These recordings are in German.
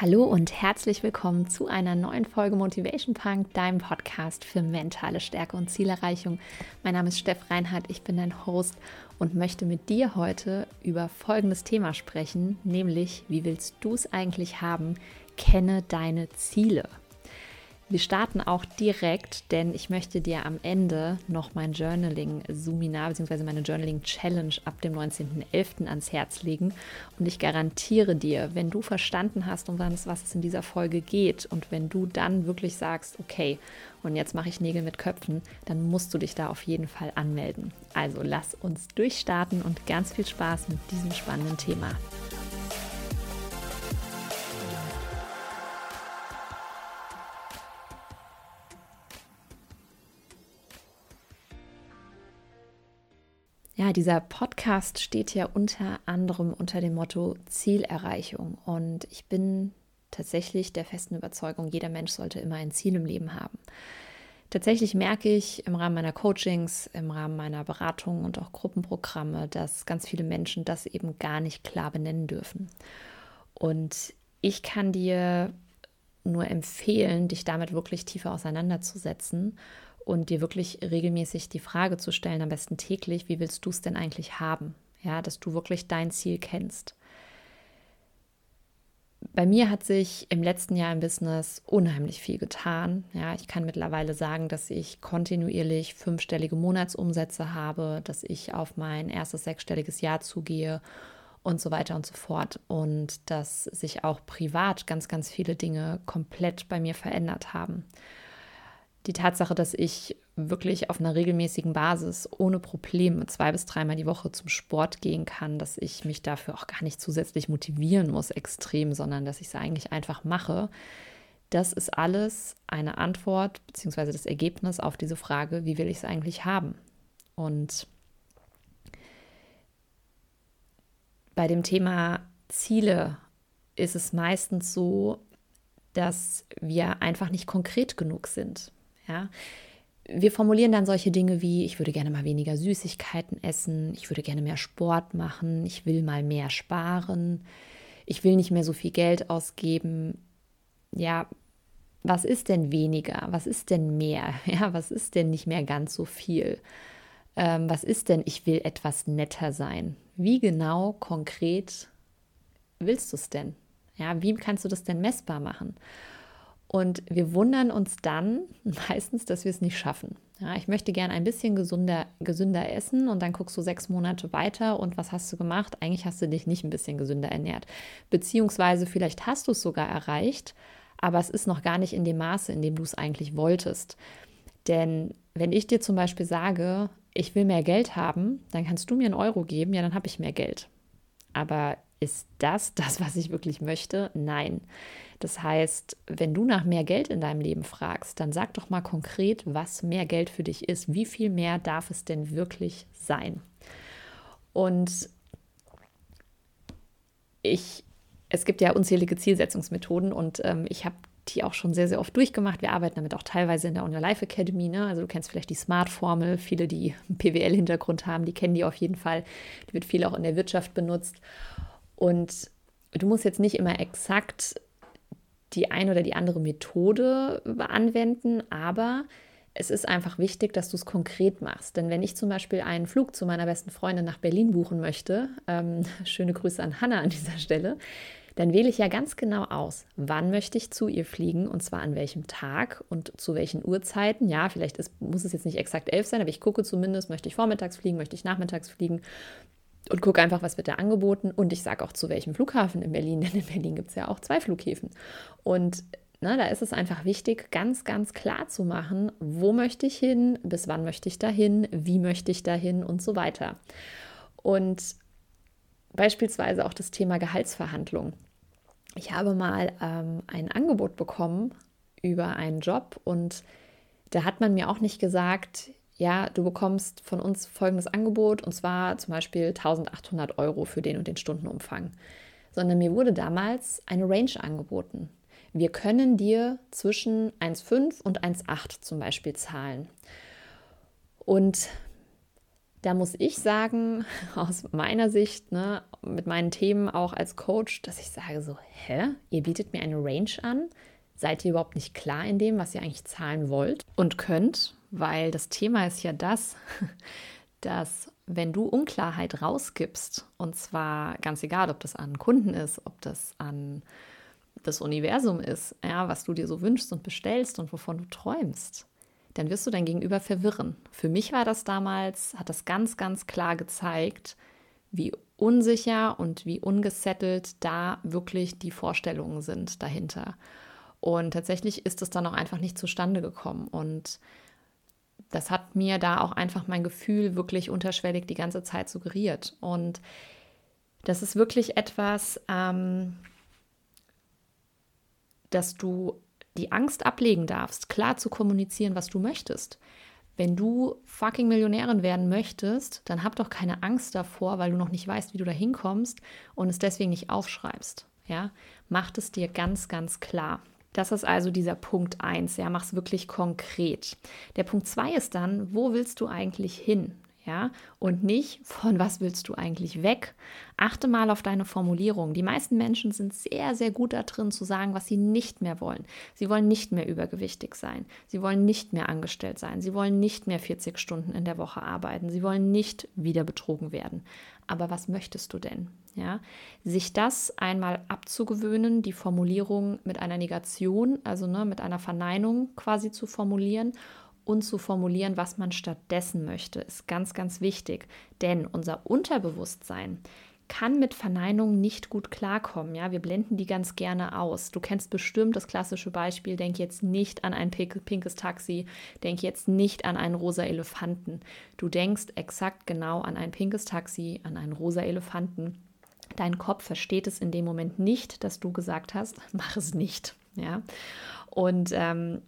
Hallo und herzlich willkommen zu einer neuen Folge Motivation Punk, deinem Podcast für mentale Stärke und Zielerreichung. Mein Name ist Steff Reinhardt, ich bin dein Host und möchte mit dir heute über folgendes Thema sprechen, nämlich wie willst du es eigentlich haben? Kenne deine Ziele. Wir starten auch direkt, denn ich möchte dir am Ende noch mein Journaling-Seminar bzw. meine Journaling-Challenge ab dem 19.11. ans Herz legen. Und ich garantiere dir, wenn du verstanden hast, um was es in dieser Folge geht und wenn du dann wirklich sagst, okay, und jetzt mache ich Nägel mit Köpfen, dann musst du dich da auf jeden Fall anmelden. Also lass uns durchstarten und ganz viel Spaß mit diesem spannenden Thema. Dieser Podcast steht ja unter anderem unter dem Motto Zielerreichung. Und ich bin tatsächlich der festen Überzeugung, jeder Mensch sollte immer ein Ziel im Leben haben. Tatsächlich merke ich im Rahmen meiner Coachings, im Rahmen meiner Beratung und auch Gruppenprogramme, dass ganz viele Menschen das eben gar nicht klar benennen dürfen. Und ich kann dir nur empfehlen, dich damit wirklich tiefer auseinanderzusetzen und dir wirklich regelmäßig die Frage zu stellen, am besten täglich, wie willst du es denn eigentlich haben? Ja, dass du wirklich dein Ziel kennst. Bei mir hat sich im letzten Jahr im Business unheimlich viel getan. Ja, ich kann mittlerweile sagen, dass ich kontinuierlich fünfstellige Monatsumsätze habe, dass ich auf mein erstes sechsstelliges Jahr zugehe und so weiter und so fort. Und dass sich auch privat ganz, ganz viele Dinge komplett bei mir verändert haben die Tatsache, dass ich wirklich auf einer regelmäßigen Basis ohne Probleme zwei bis dreimal die Woche zum Sport gehen kann, dass ich mich dafür auch gar nicht zusätzlich motivieren muss, extrem, sondern dass ich es eigentlich einfach mache. Das ist alles eine Antwort bzw. das Ergebnis auf diese Frage, wie will ich es eigentlich haben? Und bei dem Thema Ziele ist es meistens so, dass wir einfach nicht konkret genug sind. Ja? Wir formulieren dann solche Dinge wie, ich würde gerne mal weniger Süßigkeiten essen, ich würde gerne mehr Sport machen, ich will mal mehr sparen, ich will nicht mehr so viel Geld ausgeben. Ja, was ist denn weniger? Was ist denn mehr? Ja, was ist denn nicht mehr ganz so viel? Ähm, was ist denn, ich will etwas netter sein? Wie genau, konkret willst du es denn? Ja, wie kannst du das denn messbar machen? Und wir wundern uns dann meistens, dass wir es nicht schaffen. Ja, ich möchte gerne ein bisschen gesunder, gesünder essen und dann guckst du sechs Monate weiter und was hast du gemacht? Eigentlich hast du dich nicht ein bisschen gesünder ernährt. Beziehungsweise vielleicht hast du es sogar erreicht, aber es ist noch gar nicht in dem Maße, in dem du es eigentlich wolltest. Denn wenn ich dir zum Beispiel sage, ich will mehr Geld haben, dann kannst du mir einen Euro geben, ja, dann habe ich mehr Geld. Aber ist das das, was ich wirklich möchte? Nein. Das heißt, wenn du nach mehr Geld in deinem Leben fragst, dann sag doch mal konkret, was mehr Geld für dich ist. Wie viel mehr darf es denn wirklich sein? Und ich, es gibt ja unzählige Zielsetzungsmethoden und ähm, ich habe die auch schon sehr, sehr oft durchgemacht. Wir arbeiten damit auch teilweise in der On Life Academy. Ne? Also du kennst vielleicht die Smart-Formel. Viele, die PWL-Hintergrund haben, die kennen die auf jeden Fall. Die wird viel auch in der Wirtschaft benutzt. Und du musst jetzt nicht immer exakt die eine oder die andere Methode anwenden, aber es ist einfach wichtig, dass du es konkret machst. Denn wenn ich zum Beispiel einen Flug zu meiner besten Freundin nach Berlin buchen möchte, ähm, schöne Grüße an Hannah an dieser Stelle, dann wähle ich ja ganz genau aus, wann möchte ich zu ihr fliegen und zwar an welchem Tag und zu welchen Uhrzeiten. Ja, vielleicht ist, muss es jetzt nicht exakt elf sein, aber ich gucke zumindest, möchte ich vormittags fliegen, möchte ich nachmittags fliegen und gucke einfach, was wird da angeboten. Und ich sage auch, zu welchem Flughafen in Berlin, denn in Berlin gibt es ja auch zwei Flughäfen. Und na, da ist es einfach wichtig, ganz, ganz klar zu machen, wo möchte ich hin, bis wann möchte ich dahin, wie möchte ich dahin und so weiter. Und beispielsweise auch das Thema Gehaltsverhandlung. Ich habe mal ähm, ein Angebot bekommen über einen Job und da hat man mir auch nicht gesagt, ja, du bekommst von uns folgendes Angebot und zwar zum Beispiel 1800 Euro für den und den Stundenumfang, sondern mir wurde damals eine Range angeboten. Wir können dir zwischen 1,5 und 1,8 zum Beispiel zahlen. Und Da muss ich sagen, aus meiner Sicht, ne, mit meinen Themen auch als Coach, dass ich sage so, hä, ihr bietet mir eine Range an? Seid ihr überhaupt nicht klar in dem, was ihr eigentlich zahlen wollt und könnt? Weil das Thema ist ja das, dass wenn du Unklarheit rausgibst, und zwar ganz egal, ob das an Kunden ist, ob das an das Universum ist, ja, was du dir so wünschst und bestellst und wovon du träumst, dann wirst du dein Gegenüber verwirren. Für mich war das damals, hat das ganz, ganz klar gezeigt, wie unsicher und wie ungesettelt da wirklich die Vorstellungen sind dahinter. Und tatsächlich ist es dann auch einfach nicht zustande gekommen. Und das hat mir da auch einfach mein Gefühl wirklich unterschwellig die ganze Zeit suggeriert. Und das ist wirklich etwas, ähm, dass du die Angst ablegen darfst, klar zu kommunizieren, was du möchtest. Wenn du fucking Millionärin werden möchtest, dann hab doch keine Angst davor, weil du noch nicht weißt, wie du da hinkommst und es deswegen nicht aufschreibst. Ja, mach es dir ganz, ganz klar. Das ist also dieser Punkt 1. Ja, mach es wirklich konkret. Der Punkt 2 ist dann, wo willst du eigentlich hin? ja, und nicht von was willst du eigentlich weg. Achte mal auf deine Formulierung. Die meisten Menschen sind sehr, sehr gut darin zu sagen, was sie nicht mehr wollen. Sie wollen nicht mehr übergewichtig sein. Sie wollen nicht mehr angestellt sein. Sie wollen nicht mehr 40 Stunden in der Woche arbeiten. Sie wollen nicht wieder betrogen werden. Aber was möchtest du denn? Ja, sich das einmal abzugewöhnen, die Formulierung mit einer Negation, also ne, mit einer Verneinung quasi zu formulieren und zu formulieren, was man stattdessen möchte, ist ganz, ganz wichtig. Denn unser Unterbewusstsein kann mit Verneinungen nicht gut klarkommen. Ja, wir blenden die ganz gerne aus. Du kennst bestimmt das klassische Beispiel: Denk jetzt nicht an ein pinkes Taxi, denk jetzt nicht an einen rosa Elefanten. Du denkst exakt genau an ein pinkes Taxi, an einen rosa Elefanten. Dein Kopf versteht es in dem Moment nicht, dass du gesagt hast, mach es nicht. Ja, und ähm,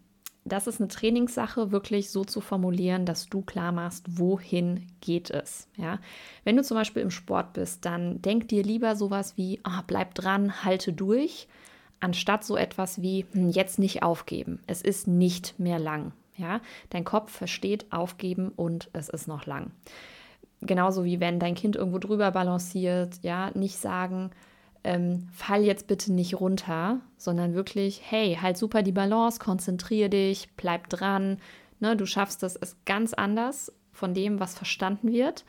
das ist eine Trainingssache, wirklich so zu formulieren, dass du klar machst, wohin geht es. Ja? Wenn du zum Beispiel im Sport bist, dann denk dir lieber sowas wie, oh, bleib dran, halte durch, anstatt so etwas wie, hm, jetzt nicht aufgeben. Es ist nicht mehr lang. Ja? Dein Kopf versteht aufgeben und es ist noch lang. Genauso wie wenn dein Kind irgendwo drüber balanciert, ja, nicht sagen, ähm, fall jetzt bitte nicht runter, sondern wirklich, hey, halt super die Balance, konzentriere dich, bleib dran. Ne, du schaffst das, ist ganz anders von dem, was verstanden wird.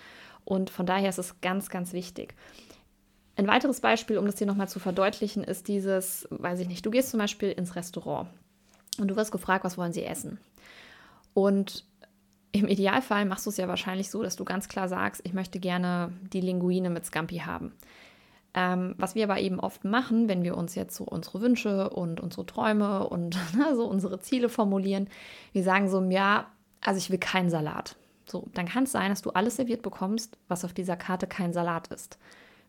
Und von daher ist es ganz, ganz wichtig. Ein weiteres Beispiel, um das hier nochmal zu verdeutlichen, ist dieses, weiß ich nicht, du gehst zum Beispiel ins Restaurant und du wirst gefragt, was wollen sie essen? Und im Idealfall machst du es ja wahrscheinlich so, dass du ganz klar sagst, ich möchte gerne die Linguine mit Scampi haben. Ähm, was wir aber eben oft machen, wenn wir uns jetzt so unsere Wünsche und unsere Träume und ne, so unsere Ziele formulieren, wir sagen so, ja, also ich will keinen Salat. So, dann kann es sein, dass du alles serviert bekommst, was auf dieser Karte kein Salat ist.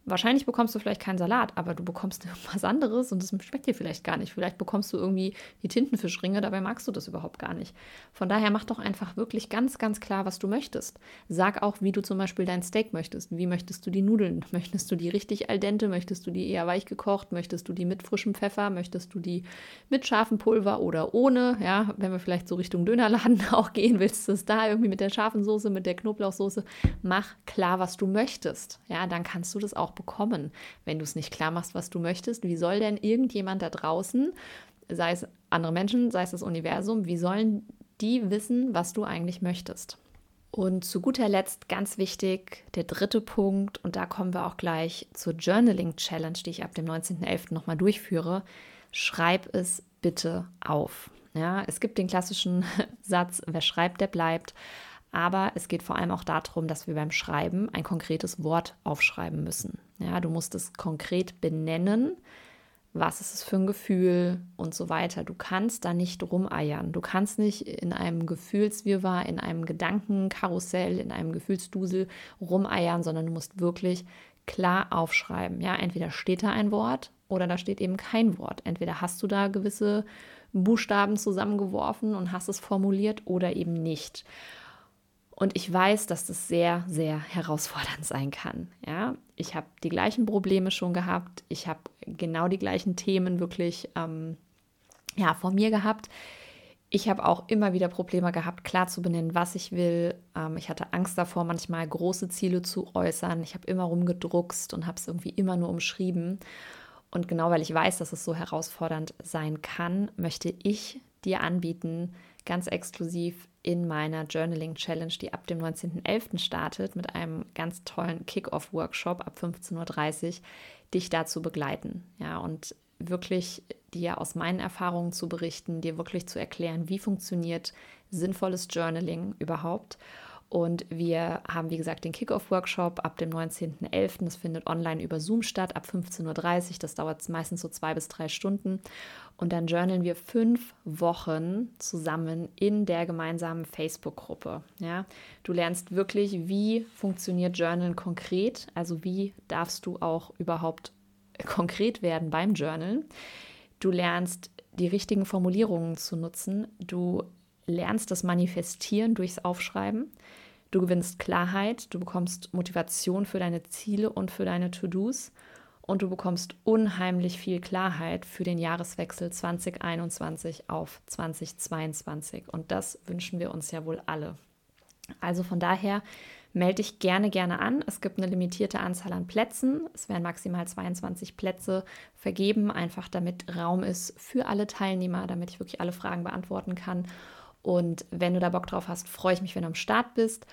Wahrscheinlich bekommst du vielleicht keinen Salat, aber du bekommst was anderes und das schmeckt dir vielleicht gar nicht. Vielleicht bekommst du irgendwie die Tintenfischringe, dabei magst du das überhaupt gar nicht. Von daher mach doch einfach wirklich ganz, ganz klar, was du möchtest. Sag auch, wie du zum Beispiel dein Steak möchtest. Wie möchtest du die Nudeln? Möchtest du die richtig al dente? Möchtest du die eher weich gekocht? Möchtest du die mit frischem Pfeffer? Möchtest du die mit scharfem Pulver oder ohne? Ja, wenn wir vielleicht so Richtung Dönerladen auch gehen, willst du es da irgendwie mit der scharfen Soße, mit der Knoblauchsoße? Mach klar, was du möchtest. Ja, dann kannst du das auch bekommen, wenn du es nicht klar machst, was du möchtest. Wie soll denn irgendjemand da draußen, sei es andere Menschen, sei es das Universum, wie sollen die wissen, was du eigentlich möchtest? Und zu guter Letzt ganz wichtig, der dritte Punkt, und da kommen wir auch gleich zur Journaling Challenge, die ich ab dem 19.11. nochmal durchführe. Schreib es bitte auf. Ja, es gibt den klassischen Satz, wer schreibt, der bleibt. Aber es geht vor allem auch darum, dass wir beim Schreiben ein konkretes Wort aufschreiben müssen. Ja, du musst es konkret benennen. Was ist es für ein Gefühl und so weiter. Du kannst da nicht rumeiern. Du kannst nicht in einem Gefühlswirrwarr, in einem Gedankenkarussell, in einem Gefühlsdusel rumeiern, sondern du musst wirklich klar aufschreiben. Ja, entweder steht da ein Wort oder da steht eben kein Wort. Entweder hast du da gewisse Buchstaben zusammengeworfen und hast es formuliert oder eben nicht. Und ich weiß, dass das sehr, sehr herausfordernd sein kann. Ja, ich habe die gleichen Probleme schon gehabt. Ich habe genau die gleichen Themen wirklich ähm, ja, vor mir gehabt. Ich habe auch immer wieder Probleme gehabt, klar zu benennen, was ich will. Ähm, ich hatte Angst davor, manchmal große Ziele zu äußern. Ich habe immer rumgedruckst und habe es irgendwie immer nur umschrieben. Und genau weil ich weiß, dass es so herausfordernd sein kann, möchte ich dir anbieten, ganz exklusiv in meiner Journaling Challenge, die ab dem 19.11. startet, mit einem ganz tollen Kick-Off-Workshop ab 15.30 Uhr, dich dazu begleiten. Ja, und wirklich dir aus meinen Erfahrungen zu berichten, dir wirklich zu erklären, wie funktioniert sinnvolles Journaling überhaupt. Und wir haben, wie gesagt, den Kickoff-Workshop ab dem 19.11. Das findet online über Zoom statt, ab 15.30 Uhr. Das dauert meistens so zwei bis drei Stunden. Und dann journalen wir fünf Wochen zusammen in der gemeinsamen Facebook-Gruppe. Ja? Du lernst wirklich, wie funktioniert Journalen konkret, also wie darfst du auch überhaupt konkret werden beim Journalen. Du lernst die richtigen Formulierungen zu nutzen. Du lernst das Manifestieren durchs Aufschreiben. Du gewinnst Klarheit, du bekommst Motivation für deine Ziele und für deine To-Dos und du bekommst unheimlich viel Klarheit für den Jahreswechsel 2021 auf 2022. Und das wünschen wir uns ja wohl alle. Also von daher melde dich gerne, gerne an. Es gibt eine limitierte Anzahl an Plätzen. Es werden maximal 22 Plätze vergeben, einfach damit Raum ist für alle Teilnehmer, damit ich wirklich alle Fragen beantworten kann. Und wenn du da Bock drauf hast, freue ich mich, wenn du am Start bist.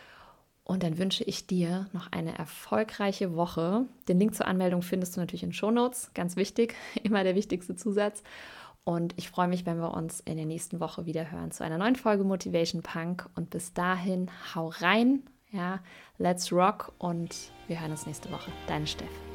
Und dann wünsche ich dir noch eine erfolgreiche Woche. Den Link zur Anmeldung findest du natürlich in Show Notes. Ganz wichtig, immer der wichtigste Zusatz. Und ich freue mich, wenn wir uns in der nächsten Woche wieder hören zu einer neuen Folge Motivation Punk. Und bis dahin, hau rein, ja, let's rock und wir hören uns nächste Woche. Deine Steff.